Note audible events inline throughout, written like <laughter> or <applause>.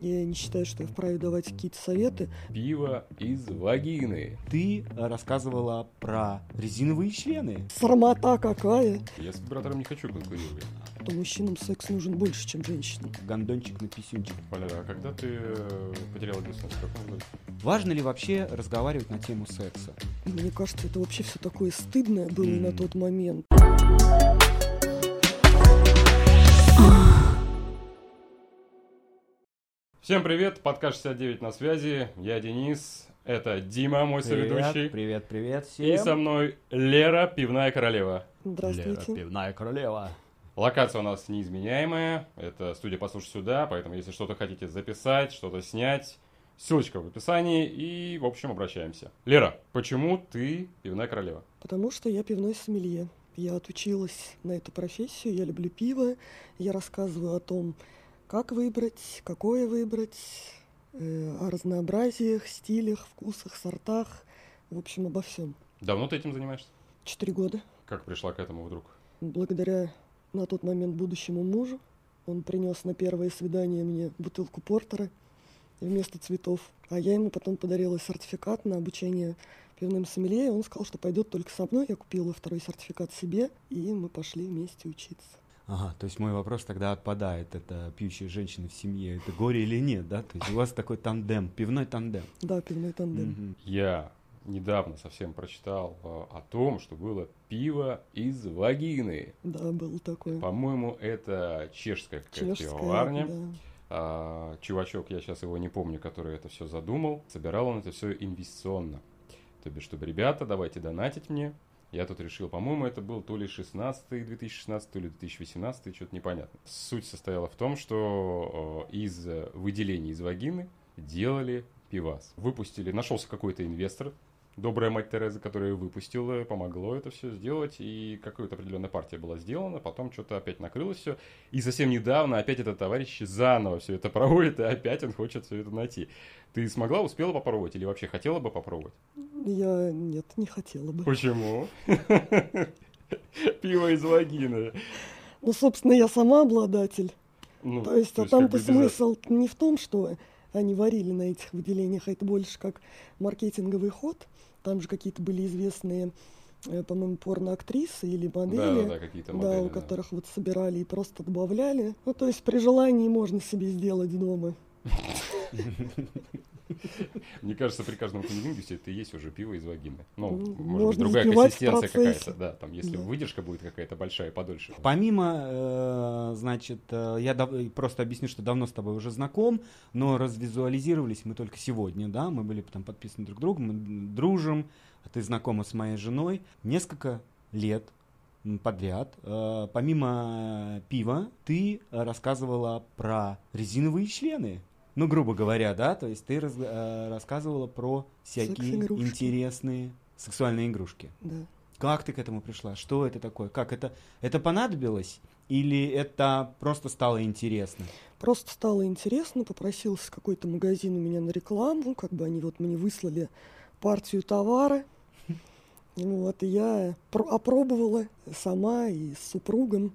Я не считаю, что я вправе давать какие-то советы. Пиво из вагины. Ты рассказывала про резиновые члены. Срамота какая! Я с вибратором не хочу конкурировать. То мужчинам секс нужен больше, чем женщинам. Гондончик на писюнчик. Валера, а когда ты э, потеряла девственность? В каком году? Важно ли вообще разговаривать на тему секса? Мне кажется, это вообще все такое стыдное было М. на тот момент. Всем привет, подкаст 69 на связи. Я Денис, это Дима, мой соведущий. привет, привет И всем. со мной Лера, пивная королева. Здравствуйте. Лера, пивная королева. Локация у нас неизменяемая. Это студия «Послушай сюда», поэтому если что-то хотите записать, что-то снять, ссылочка в описании и, в общем, обращаемся. Лера, почему ты пивная королева? Потому что я пивной сомелье. Я отучилась на эту профессию, я люблю пиво. Я рассказываю о том, как выбрать, какое выбрать, э, о разнообразиях, стилях, вкусах, сортах. В общем, обо всем. Давно ты этим занимаешься? Четыре года. Как пришла к этому вдруг? Благодаря на тот момент будущему мужу. Он принес на первое свидание мне бутылку портера вместо цветов. А я ему потом подарила сертификат на обучение пивным сомелье. и Он сказал, что пойдет только со мной. Я купила второй сертификат себе, и мы пошли вместе учиться. Ага, то есть мой вопрос тогда отпадает. Это пьющая женщина в семье, это горе или нет, да? То есть у вас такой тандем, пивной тандем. Да, пивной тандем. Я недавно совсем прочитал э, о том, что было пиво из вагины. Да, было такое. По-моему, это чешская какая-то пивоварня. да. А, чувачок, я сейчас его не помню, который это все задумал, собирал он это все инвестиционно. То бишь, чтобы, ребята, давайте донатить мне. Я тут решил, по-моему, это был то ли 16 2016, то ли 2018, что-то непонятно. Суть состояла в том, что э, из выделений из вагины делали пивас. Выпустили, нашелся какой-то инвестор, добрая мать Тереза, которая выпустила, помогло это все сделать, и какая-то определенная партия была сделана, потом что-то опять накрылось все, и совсем недавно опять этот товарищ заново все это проводит, и опять он хочет все это найти. Ты смогла, успела попробовать или вообще хотела бы попробовать? Я, нет, не хотела бы. Почему? <laughs> Пиво из вагины. Ну, собственно, я сама обладатель. Ну, То есть, а как там-то бы без смысл не в том, что они варили на этих выделениях, а это больше как маркетинговый ход. Там же какие-то были известные, э, по-моему, порноактрисы или модели, Да, да, какие-то да, модели. у да. которых вот собирали и просто добавляли. Ну, то есть при желании можно себе сделать дома. <laughs> <laughs> Мне кажется, при каждом кунилингусе это и есть уже пиво из вагины. Ну, Ну, может быть, другая консистенция какая-то, да, там, если выдержка будет какая-то большая и подольше. Помимо, э, значит, э, я просто объясню, что давно с тобой уже знаком, но развизуализировались мы только сегодня, да, мы были там подписаны друг к другу, мы дружим, ты знакома с моей женой. Несколько лет подряд, э, помимо пива, ты рассказывала про резиновые члены. Ну, грубо говоря, да, то есть ты раз- э, рассказывала про всякие Секс-игрушки. интересные сексуальные игрушки. Да. Как ты к этому пришла? Что это такое? Как это? Это понадобилось? Или это просто стало интересно? Просто стало интересно, попросился какой-то магазин у меня на рекламу, как бы они вот мне выслали партию товара. <laughs> Вот, и я про- опробовала сама и с супругом.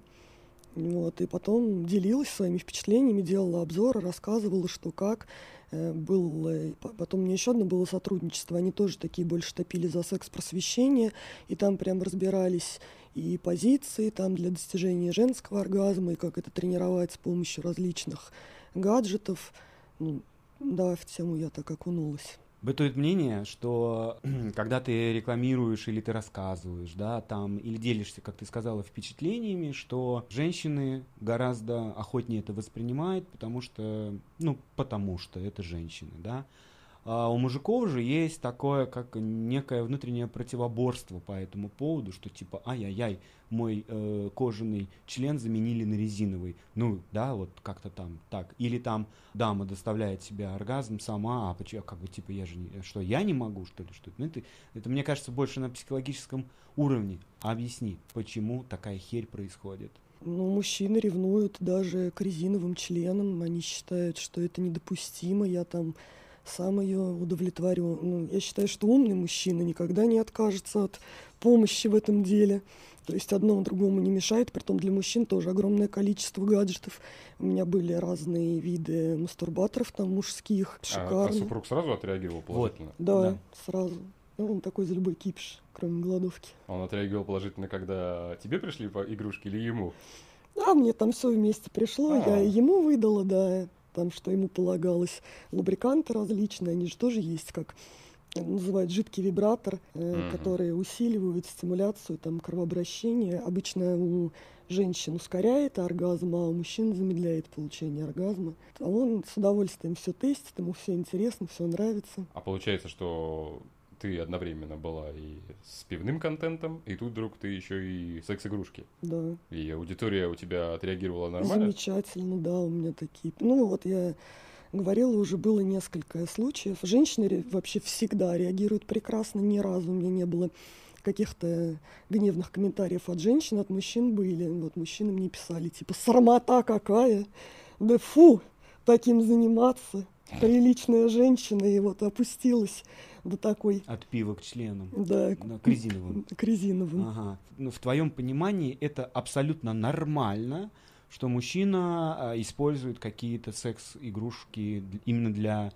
Вот, и потом делилась своими впечатлениями, делала обзоры, рассказывала, что как. Э, Был, по- потом у еще одно было сотрудничество, они тоже такие больше топили за секс-просвещение, и там прям разбирались и позиции там для достижения женского оргазма, и как это тренировать с помощью различных гаджетов. Ну, да, в тему я так окунулась. Бытует мнение, что <clears throat> когда ты рекламируешь или ты рассказываешь, да, там, или делишься, как ты сказала, впечатлениями, что женщины гораздо охотнее это воспринимают, потому что, ну, потому что это женщины, да. А у мужиков же есть такое, как некое внутреннее противоборство по этому поводу, что типа, ай-яй-яй, мой э, кожаный член заменили на резиновый. Ну, да, вот как-то там так. Или там дама доставляет себе оргазм сама, а почему, как бы, типа, я же, не, что, я не могу, что ли, что это? Ну, это, это, мне кажется, больше на психологическом уровне. Объясни, почему такая херь происходит? Ну, мужчины ревнуют даже к резиновым членам. Они считают, что это недопустимо. Я там сам ее удовлетворю. Ну, я считаю, что умный мужчина никогда не откажется от помощи в этом деле. То есть одно другому не мешает, притом для мужчин тоже огромное количество гаджетов. У меня были разные виды мастурбаторов там мужских, шикарные. А, а супруг сразу отреагировал положительно? Вот. Да, да, сразу. Ну, он такой за любой кипиш, кроме голодовки. Он отреагировал положительно, когда тебе пришли по игрушки или ему? А, мне там все вместе пришло, А-а-а. я ему выдала, да, там, что ему полагалось. Лубриканты различные, они же тоже есть, как называют жидкий вибратор, э, mm-hmm. которые усиливают стимуляцию там, кровообращения. Обычно у женщин ускоряет оргазм, а у мужчин замедляет получение оргазма. А он с удовольствием все тестит, ему все интересно, все нравится. А получается, что ты одновременно была и с пивным контентом, и тут вдруг ты еще и секс-игрушки. Да. И аудитория у тебя отреагировала нормально? Замечательно, да, у меня такие. Ну вот я говорила, уже было несколько случаев. Женщины вообще всегда реагируют прекрасно, ни разу у меня не было каких-то гневных комментариев от женщин, от мужчин были. Вот мужчины мне писали, типа, срамота какая, да фу, таким заниматься. Приличная женщина, и вот опустилась до такой... От пива к членам. Да. к резиновым. К резиновым. Ага. Ну, в твоем понимании это абсолютно нормально, что мужчина а, использует какие-то секс-игрушки именно для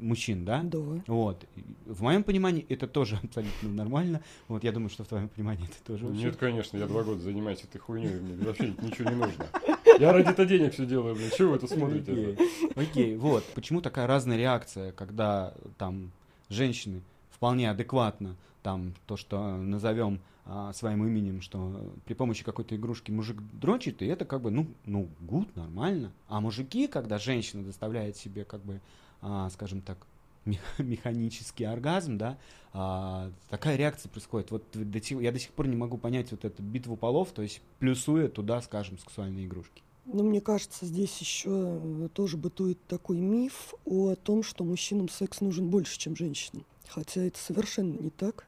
мужчин, да? Да. Вот. В моем понимании это тоже абсолютно нормально. Вот я думаю, что в твоем понимании это тоже. Нет, очень... конечно, я два года занимаюсь этой хуйней, мне вообще ничего не нужно. <laughs> Я ради-то денег все делаю, блин. Чего вы это смотрите? Окей, Окей, вот. Почему такая разная реакция, когда там женщины вполне адекватно там то, что назовем а, своим именем, что при помощи какой-то игрушки мужик дрочит, и это как бы, ну, ну, гуд, нормально. А мужики, когда женщина доставляет себе, как бы, скажем так, <laughs> механический оргазм, да, а, такая реакция происходит. Вот до сих, я до сих пор не могу понять вот эту битву полов, то есть плюсуя туда, скажем, сексуальные игрушки. Ну, мне кажется, здесь еще э, тоже бытует такой миф о том, что мужчинам секс нужен больше, чем женщинам. Хотя это совершенно не так.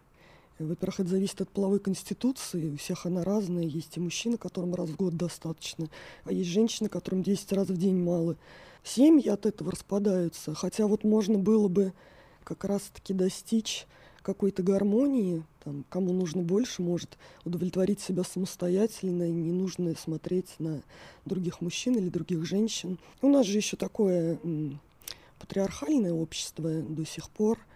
Во-первых, это зависит от половой конституции. У всех она разная. Есть и мужчины, которым раз в год достаточно, а есть женщины, которым 10 раз в день мало. Семьи от этого распадаются. Хотя вот можно было бы как раз-таки достичь какой-то гармонии, там, кому нужно больше, может удовлетворить себя самостоятельно, и не нужно смотреть на других мужчин или других женщин. У нас же еще такое патриархальное общество до сих пор –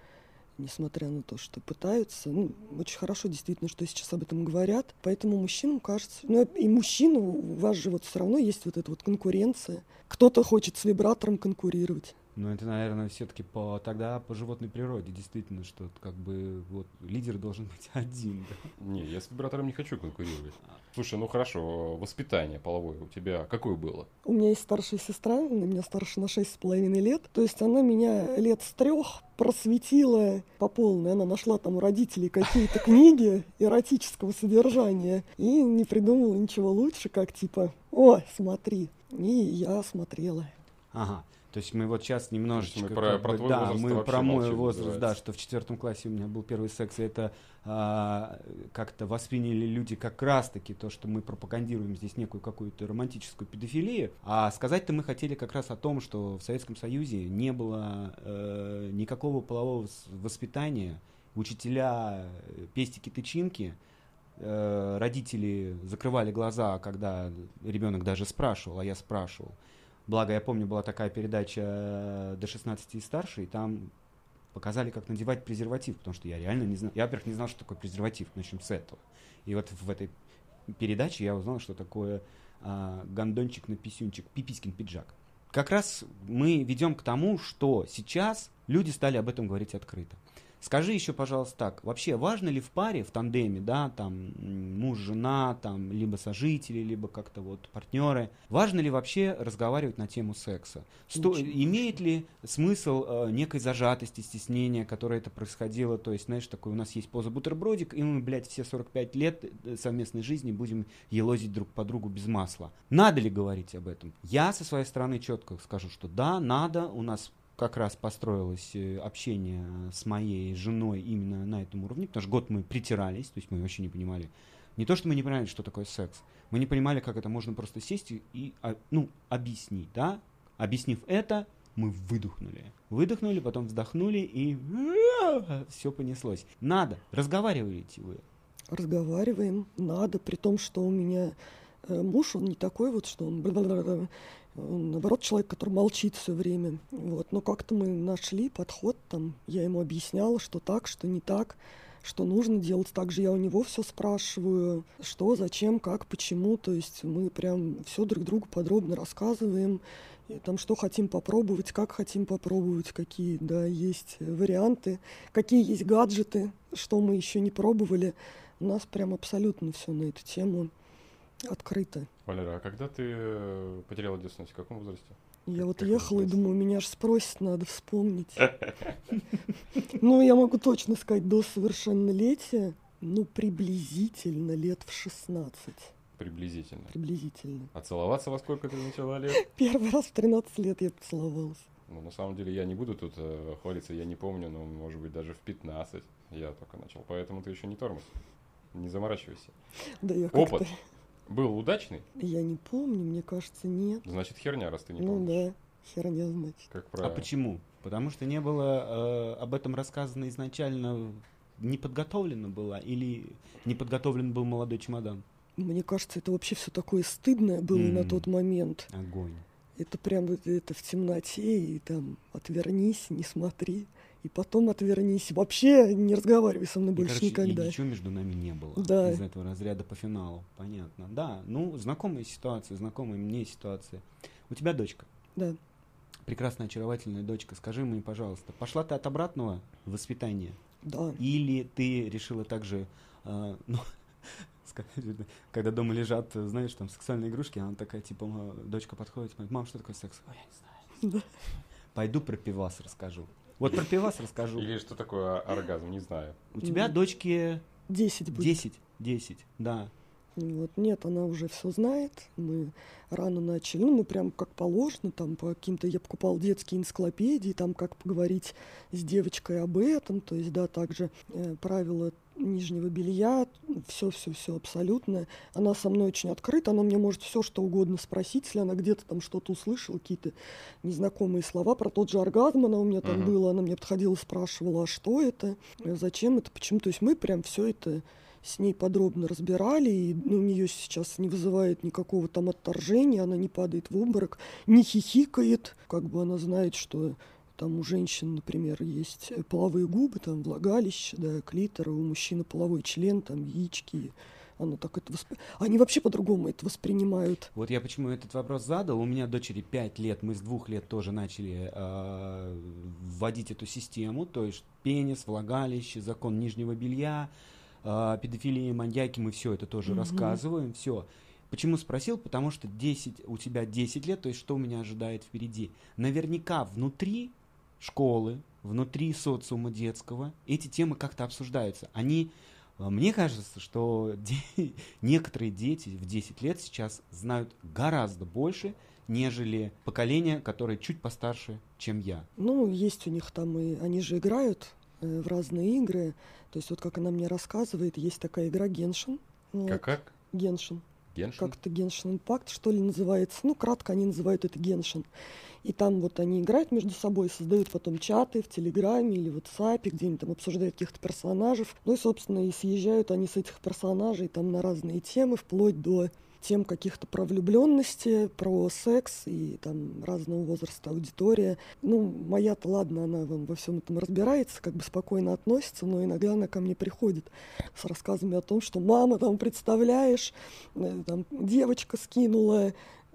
несмотря на то, что пытаются. Ну, очень хорошо действительно, что сейчас об этом говорят. Поэтому мужчинам кажется... Ну, и мужчину, у вас же вот все равно есть вот эта вот конкуренция. Кто-то хочет с вибратором конкурировать. Ну, это, наверное, все-таки по тогда по животной природе, действительно, что как бы вот лидер должен <laughs> быть один. Да? Не, я с вибратором не хочу конкурировать. Слушай, ну хорошо, воспитание половое у тебя какое было? У меня есть старшая сестра, она меня старше на шесть с половиной лет. То есть она меня лет с трех просветила по полной. Она нашла там у родителей какие-то <laughs> книги эротического содержания и не придумала ничего лучше, как типа, о, смотри. И я смотрела. Ага. То есть мы вот сейчас немножечко... Мы про, про твой да, возраст мы про мой возраст, да, что в четвертом классе у меня был первый секс, и это а, как-то восприняли люди как раз-таки то, что мы пропагандируем здесь некую какую-то романтическую педофилию. А сказать-то мы хотели как раз о том, что в Советском Союзе не было э, никакого полового воспитания, учителя э, пестики-тычинки, э, родители закрывали глаза, когда ребенок даже спрашивал, а я спрашивал. Благо, я помню, была такая передача э, до 16 и старше, и там показали, как надевать презерватив, потому что я реально не знал. Я, во-первых, не знал, что такое презерватив, начнем с этого. И вот в этой передаче я узнал, что такое а, гондончик на писюнчик, пипискин пиджак. Как раз мы ведем к тому, что сейчас люди стали об этом говорить открыто. Скажи еще, пожалуйста, так, вообще важно ли в паре, в тандеме, да, там муж, жена, там либо сожители, либо как-то вот партнеры, важно ли вообще разговаривать на тему секса? Сто, имеет ли смысл э, некой зажатости, стеснения, которое это происходило, то есть, знаешь, такой у нас есть поза бутербродик, и мы, блядь, все 45 лет э, совместной жизни будем елозить друг по другу без масла. Надо ли говорить об этом? Я со своей стороны четко скажу, что да, надо, у нас как раз построилось э, общение с моей женой именно на этом уровне, потому что год мы притирались, то есть мы вообще не понимали, не то, что мы не понимали, что такое секс, мы не понимали, как это можно просто сесть и, а, ну, объяснить, да, объяснив это, мы выдохнули. Выдохнули, потом вздохнули, и <laughs> все понеслось. Надо, разговариваете вы. Разговариваем, надо, при том, что у меня э, муж, он не такой вот, что он наоборот человек, который молчит все время. Вот. Но как-то мы нашли подход, там, я ему объясняла, что так, что не так что нужно делать. Также я у него все спрашиваю, что, зачем, как, почему. То есть мы прям все друг другу подробно рассказываем. И там что хотим попробовать, как хотим попробовать, какие да, есть варианты, какие есть гаджеты, что мы еще не пробовали. У нас прям абсолютно все на эту тему открыто. Валера, а когда ты э, потеряла девственность, в каком возрасте? Я вот ехала и думаю, меня же спросить надо вспомнить. <laughs> Ну, я могу точно сказать, до совершеннолетия, ну, приблизительно лет в 16. Приблизительно. Приблизительно. А целоваться во сколько ты начала лет? <laughs> Первый раз в 13 лет я поцеловалась. Ну, на самом деле, я не буду тут э, хвалиться, я не помню, но, может быть, даже в 15 я только начал. Поэтому ты еще не тормоз. Не заморачивайся. Да я Опыт был удачный? Я не помню, мне кажется, нет. Значит, херня, раз ты не ну, помнишь. Ну да, херня, значит. Как правило. А почему? Потому что не было э, об этом рассказано изначально, не подготовлено было, или не подготовлен был молодой чемодан? Мне кажется, это вообще все такое стыдное было mm. на тот момент. Огонь. Это прям это в темноте, и там отвернись, не смотри и потом отвернись. Вообще не разговаривай со мной и, больше короче, никогда. И ничего между нами не было. Да. Из этого разряда по финалу. Понятно. Да, ну, знакомая ситуация, знакомая мне ситуация. У тебя дочка. Да. Прекрасная, очаровательная дочка. Скажи мне, пожалуйста, пошла ты от обратного воспитания? Да. Или ты решила также, э, <laughs> ну, когда дома лежат, знаешь, там сексуальные игрушки, она такая, типа, дочка подходит, говорит, мам, что такое секс? Ой, я не знаю. Да. Пойду про пивас расскажу. Вот про пивас расскажу. Или что такое оргазм, не знаю. У тебя дочки... Десять будет. Десять, десять, да. Вот, нет, она уже все знает. Мы рано начали. Ну, мы прям как положено, там по каким-то... Я покупал детские энциклопедии, там как поговорить с девочкой об этом. То есть, да, также э, правила нижнего белья, все-все-все абсолютно. Она со мной очень открыта, она мне может все что угодно спросить, если она где-то там что-то услышала, какие-то незнакомые слова про тот же оргазм, она у меня там uh-huh. была, она мне подходила, спрашивала, а что это, зачем это, почему. То есть мы прям все это с ней подробно разбирали, и ну, у нее сейчас не вызывает никакого там отторжения, она не падает в обморок, не хихикает, как бы она знает, что там у женщин, например, есть половые губы, там влагалище, да, клитор, у мужчины половой член, там яички. Оно так это восп... Они вообще по-другому это воспринимают. Вот я почему этот вопрос задал. У меня дочери 5 лет, мы с двух лет тоже начали э, вводить эту систему, то есть пенис, влагалище, закон нижнего белья, э, педофилия, маньяки, мы все это тоже угу. рассказываем, все. Почему спросил? Потому что 10, у тебя 10 лет, то есть что у меня ожидает впереди? Наверняка внутри школы, внутри социума детского эти темы как-то обсуждаются. Они, э, мне кажется, что де- <laughs> некоторые дети в 10 лет сейчас знают гораздо больше, нежели поколение, которое чуть постарше, чем я. Ну, есть у них там и... Они же играют э, в разные игры. То есть вот как она мне рассказывает, есть такая игра Геншин. Вот. Как как? Геншин. Геншин? Как-то Геншин Импакт, что ли, называется. Ну, кратко они называют это Геншин. И там вот они играют между собой, создают потом чаты в Телеграме или в WhatsApp, где они там обсуждают каких-то персонажей. Ну и, собственно, и съезжают они с этих персонажей там на разные темы, вплоть до тем каких-то про влюбленности, про секс и там разного возраста аудитория. Ну, моя-то, ладно, она вам во всем этом разбирается, как бы спокойно относится, но иногда она ко мне приходит с рассказами о том, что мама, там, представляешь, э, там, девочка скинула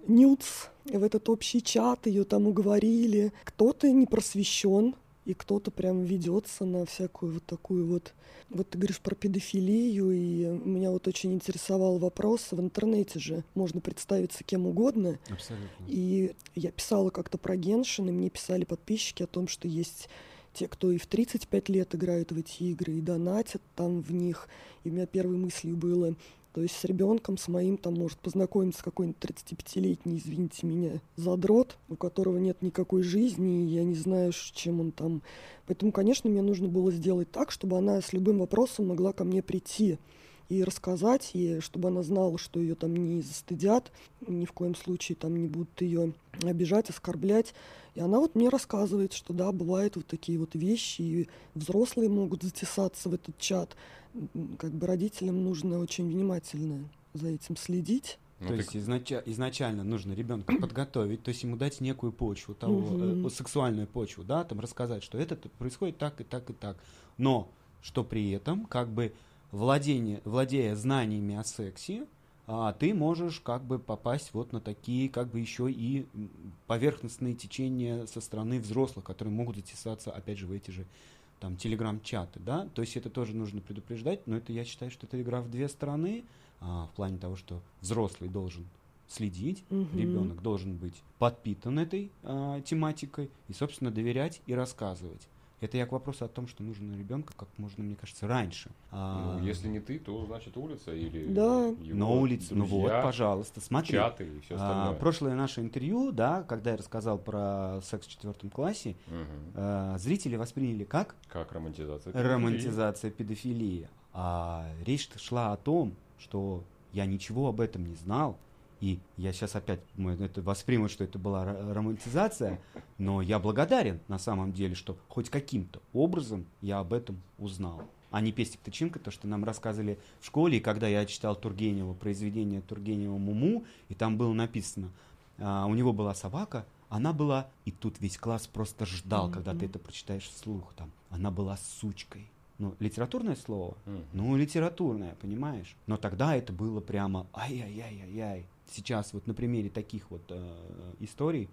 нюц в этот общий чат, ее там уговорили. Кто-то не просвещен, и кто-то прям ведется на всякую вот такую вот... Вот ты говоришь про педофилию, и меня вот очень интересовал вопрос. В интернете же можно представиться кем угодно. Абсолютно. И я писала как-то про Геншин, и мне писали подписчики о том, что есть те, кто и в 35 лет играют в эти игры, и донатят там в них. И у меня первой мыслью было, то есть с ребенком, с моим там может познакомиться какой-нибудь 35-летний, извините меня, задрот, у которого нет никакой жизни, и я не знаю, чем он там. Поэтому, конечно, мне нужно было сделать так, чтобы она с любым вопросом могла ко мне прийти. И рассказать ей, чтобы она знала, что ее там не застыдят, ни в коем случае там не будут ее обижать, оскорблять. И она вот мне рассказывает, что да, бывают вот такие вот вещи, и взрослые могут затесаться в этот чат. Как бы родителям нужно очень внимательно за этим следить. Ну, то есть изнач... изначально нужно ребенка <clears throat> подготовить, то есть ему дать некую почву, того, угу. э, сексуальную почву, да, там рассказать, что это происходит так и так и так. Но что при этом, как бы владение, владея знаниями о сексе, а, ты можешь как бы попасть вот на такие как бы еще и поверхностные течения со стороны взрослых, которые могут затесаться, опять же, в эти же там телеграм-чаты, да, то есть это тоже нужно предупреждать, но это я считаю, что это игра в две стороны, а, в плане того, что взрослый должен следить, угу. ребенок должен быть подпитан этой а, тематикой и, собственно, доверять и рассказывать. Это я к вопросу о том, что нужно ребенка как можно, мне кажется, раньше. А, ну, если не ты, то значит улица или да. его на улице. ну вот, пожалуйста, смотри. Чаты и все остальное. А, прошлое наше интервью, да, когда я рассказал про секс в четвертом классе, угу. а, зрители восприняли как? Как романтизация. Педофилии. Романтизация педофилии. А речь шла о том, что я ничего об этом не знал, и я сейчас опять это восприму, что это была романтизация, но я благодарен на самом деле, что хоть каким-то образом я об этом узнал. А не пестик тычинка, то, что нам рассказывали в школе, и когда я читал Тургенева, произведение Тургенева «Муму», и там было написано, а, у него была собака, она была, и тут весь класс просто ждал, mm-hmm. когда ты это прочитаешь вслух, там, она была сучкой. Ну, литературное слово? Mm. Ну, литературное, понимаешь? Но тогда это было прямо ай-яй-яй-яй-яй сейчас вот на примере таких вот э, историй,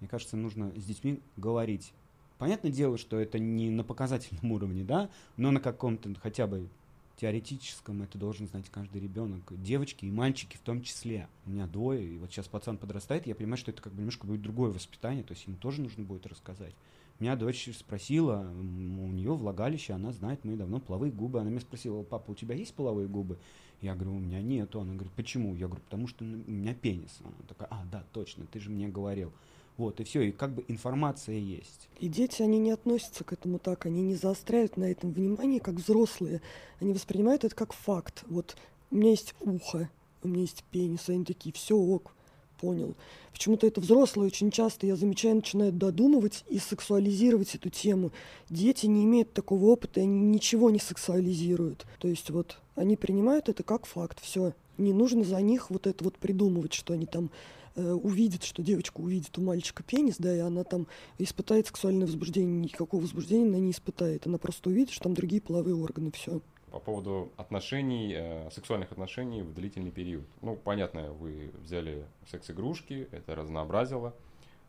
мне кажется, нужно с детьми говорить. Понятное дело, что это не на показательном <laughs> уровне, да, но на каком-то хотя бы теоретическом это должен знать каждый ребенок. Девочки и мальчики в том числе. У меня двое, и вот сейчас пацан подрастает, я понимаю, что это как бы немножко будет другое воспитание, то есть ему тоже нужно будет рассказать. Меня дочь спросила, у нее влагалище, она знает мои давно половые губы. Она меня спросила, папа, у тебя есть половые губы? Я говорю, у меня нету. Она говорит, почему? Я говорю, потому что у меня пенис. Она такая, а, да, точно, ты же мне говорил. Вот, и все, и как бы информация есть. И дети, они не относятся к этому так, они не заостряют на этом внимание, как взрослые. Они воспринимают это как факт. Вот у меня есть ухо, у меня есть пенис, они такие, все ок, понял. Почему-то это взрослые очень часто, я замечаю, начинают додумывать и сексуализировать эту тему. Дети не имеют такого опыта, они ничего не сексуализируют. То есть вот они принимают это как факт, все. Не нужно за них вот это вот придумывать, что они там э, увидят, что девочка увидит у мальчика пенис, да, и она там испытает сексуальное возбуждение, никакого возбуждения она не испытает. Она просто увидит, что там другие половые органы, все по поводу отношений, э, сексуальных отношений в длительный период. Ну, понятно, вы взяли секс-игрушки, это разнообразило.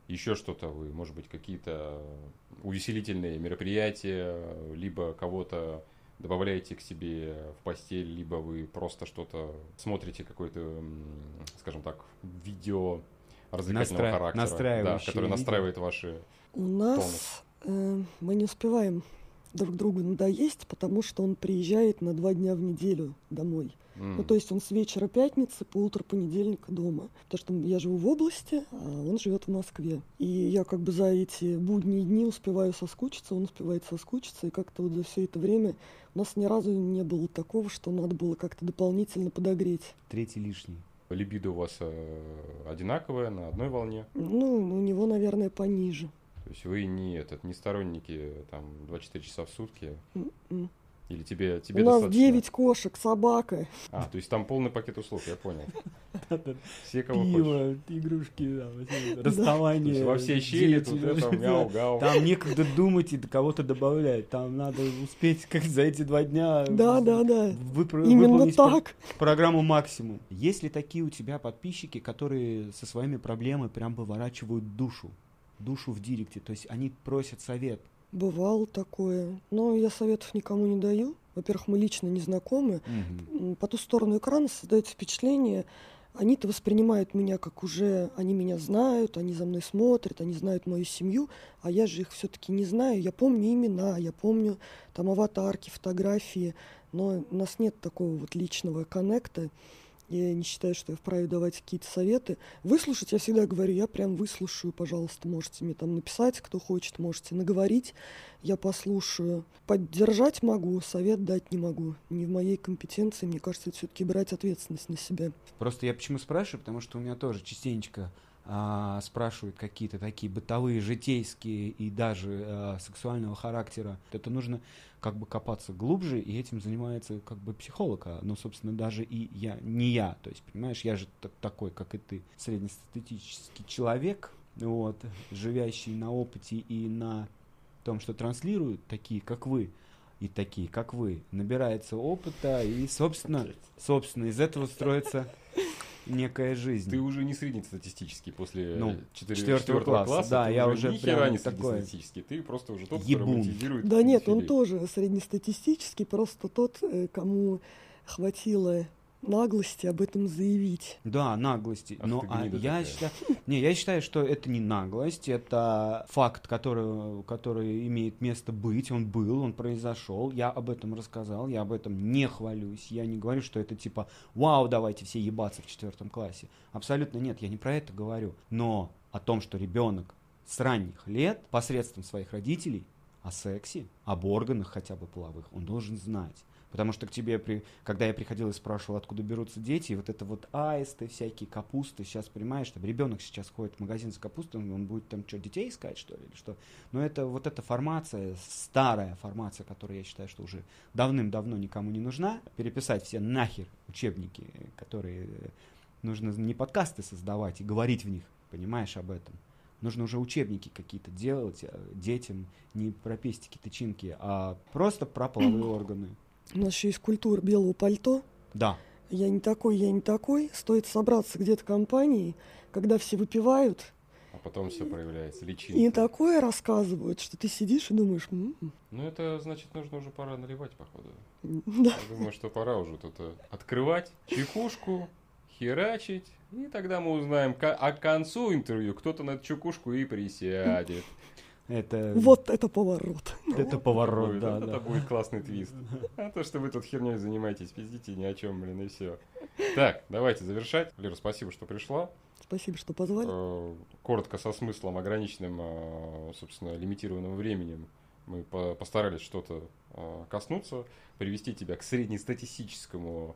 Еще что-то вы, может быть, какие-то увеселительные мероприятия, либо кого-то добавляете к себе в постель, либо вы просто что-то смотрите какое-то, скажем так, видео развлекательного Настра... характера, да, которое настраивает ваши У нас э, мы не успеваем друг другу надоесть, потому что он приезжает на два дня в неделю домой. Mm. Ну, то есть он с вечера пятницы по утро понедельника дома. Потому что я живу в области, а он живет в Москве. И я как бы за эти будние дни успеваю соскучиться, он успевает соскучиться. И как-то вот за все это время у нас ни разу не было такого, что надо было как-то дополнительно подогреть. Третий лишний. Либидо у вас э, одинаковое, на одной волне? Ну, у него, наверное, пониже. То есть вы не этот не сторонники там 24 часа в сутки. Mm-mm. Или тебе, тебе У достаточно... нас 9 кошек, собака. А, то есть там полный пакет услуг, я понял. Все, кого Пиво, игрушки, расставание. Во все щели тут это мяу-гау. Там некогда думать и кого-то добавлять. Там надо успеть как за эти два дня да, да, да. Именно так. программу максимум. Есть ли такие у тебя подписчики, которые со своими проблемами прям выворачивают душу? Душу в директе, то есть они просят совет. Бывало такое, но я советов никому не даю. Во-первых, мы лично не знакомы. Угу. По ту сторону экрана создается впечатление, они-то воспринимают меня как уже, они меня знают, они за мной смотрят, они знают мою семью, а я же их все-таки не знаю. Я помню имена, я помню там аватарки, фотографии, но у нас нет такого вот личного коннекта. Я не считаю, что я вправе давать какие-то советы. Выслушать я всегда говорю, я прям выслушаю, пожалуйста, можете мне там написать, кто хочет, можете наговорить, я послушаю. Поддержать могу, совет дать не могу. Не в моей компетенции, мне кажется, это все-таки брать ответственность на себя. Просто я почему спрашиваю, потому что у меня тоже частенько а, спрашивают какие-то такие бытовые, житейские и даже а, сексуального характера. Это нужно как бы копаться глубже, и этим занимается как бы психолог, а, ну, собственно, даже и я, не я, то есть, понимаешь, я же такой, как и ты, среднестатистический человек, вот, живящий на опыте и на том, что транслируют такие, как вы, и такие, как вы, набирается опыта, и, собственно, собственно, из этого строится некая жизнь. Ты уже не среднестатистический после Ну, 4, четвертого класса, да, ты я уже ни прям не среднестатистический. Ты просто уже тот, ебун. который монетизирует Да нет, он тоже среднестатистический, просто тот, э, кому хватило наглости об этом заявить. Да, наглости. Ах Но а, я такая. считаю, не, я считаю, что это не наглость, это факт, который, который имеет место быть. Он был, он произошел. Я об этом рассказал, я об этом не хвалюсь. Я не говорю, что это типа, вау, давайте все ебаться в четвертом классе. Абсолютно нет, я не про это говорю. Но о том, что ребенок с ранних лет посредством своих родителей о сексе, об органах хотя бы половых, он должен знать. Потому что к тебе, при... когда я приходил и спрашивал, откуда берутся дети, вот это вот аисты, всякие капусты, сейчас понимаешь, что ребенок сейчас ходит в магазин с капустой, он- он будет там что, детей искать, что ли, или что? Но это вот эта формация, старая формация, которая я считаю, что уже давным-давно никому не нужна, переписать все нахер учебники, которые э, нужно не подкасты создавать и говорить в них, понимаешь, об этом. Нужно уже учебники какие-то делать э, детям, не про пестики, тычинки, а просто про половые <clears throat> органы. У нас еще есть культура белого пальто. Да. Я не такой, я не такой. Стоит собраться где-то компанией, когда все выпивают, А потом все проявляется, личинка. и такое рассказывают, что ты сидишь и думаешь, «М, Ну это значит, нужно уже пора наливать, походу. да. Я думаю, что пора уже тут э, открывать чекушку, херачить, и тогда мы узнаем, а к концу интервью кто-то на эту чекушку и присядет. Это, Вот это поворот. это поворот, Будет, да. Это будет классный твист. <laughs> А то, что вы тут херней занимаетесь, пиздите ни о чем, блин, и все. Так, давайте завершать. Лера, спасибо, что пришла. Спасибо, что позвали. Э, Коротко, со смыслом, ограниченным, э, собственно, лимитированным временем мы по- постарались что-то э, коснуться, привести тебя к среднестатистическому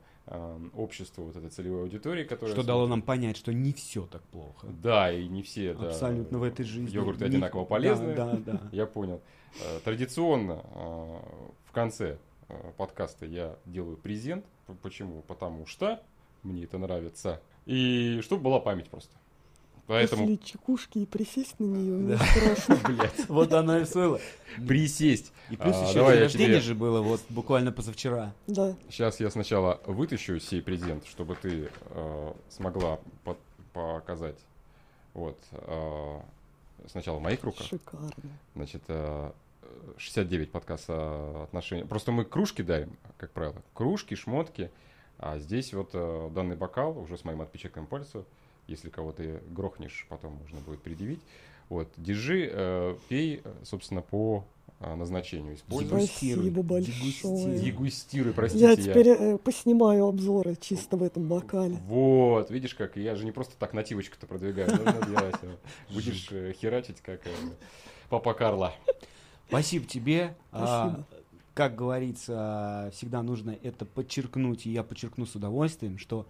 обществу вот этой целевой аудитории, которая... Что дало нам понять, что не все так плохо. Да, и не все, да. Абсолютно в этой жизни. Йогурты не- одинаково полезны. Да, да, да. <laughs> Я понял. Э, Традиционно э, в конце э, подкаста я делаю презент. Почему? Потому что мне это нравится. И чтобы была память просто. Поэтому После чекушки и присесть на нее, мне Да. страшно. <laughs> блядь, Вот оно и стоило. присесть. И плюс А, еще день рождения тебе- же было вот буквально позавчера. Да. Сейчас я сначала вытащу сей презент, чтобы ты э, смогла по- показать. Вот. э, сначала в моих руках. Шикарно. Значит, э, 69 подкаста отношения. Просто мы кружки дарим, как правило. Кружки, шмотки. А здесь вот э, данный бокал уже с моим отпечатком пальца. Если кого ты грохнешь, потом можно будет предъявить. Вот, держи, э, пей, собственно, по э, назначению. Используй. Дегустируй. Спасибо Дегустируй. большое. Дегустируй, простите. Я теперь э, поснимаю обзоры чисто в этом бокале. Вот, видишь, как я же не просто так нативочку-то продвигаю. Нужно делать, Будешь э, херачить, как папа Карла. Спасибо тебе. А, Спасибо. как говорится, всегда нужно это подчеркнуть, и я подчеркну с удовольствием, что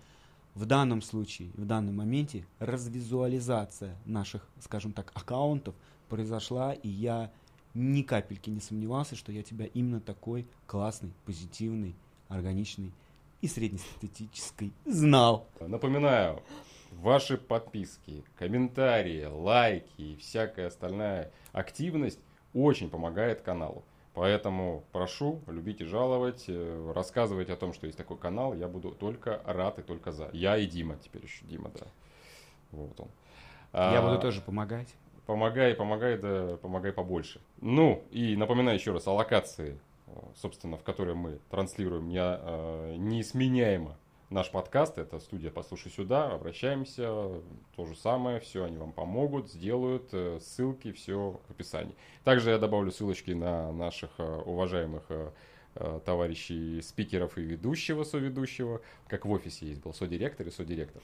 в данном случае, в данном моменте развизуализация наших, скажем так, аккаунтов произошла, и я ни капельки не сомневался, что я тебя именно такой классный, позитивный, органичный и среднестатистический знал. Напоминаю, ваши подписки, комментарии, лайки и всякая остальная активность очень помогает каналу. Поэтому прошу, любите жаловать, э, рассказывайте о том, что есть такой канал. Я буду только рад и только за. Я и Дима теперь еще. Дима, да. Вот он. Я А, буду тоже помогать. Помогай, помогай, да помогай побольше. Ну, и напоминаю еще раз о локации, э, собственно, в которой мы транслируем не, э, неизменяемо наш подкаст. Это студия «Послушай сюда». Обращаемся, то же самое, все, они вам помогут, сделают, э, ссылки, все в описании. Также я добавлю ссылочки на наших э, уважаемых э, товарищей спикеров и ведущего, соведущего, как в офисе есть был содиректор и содиректор.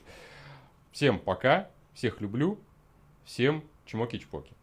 Всем пока, всех люблю, всем чмоки-чпоки.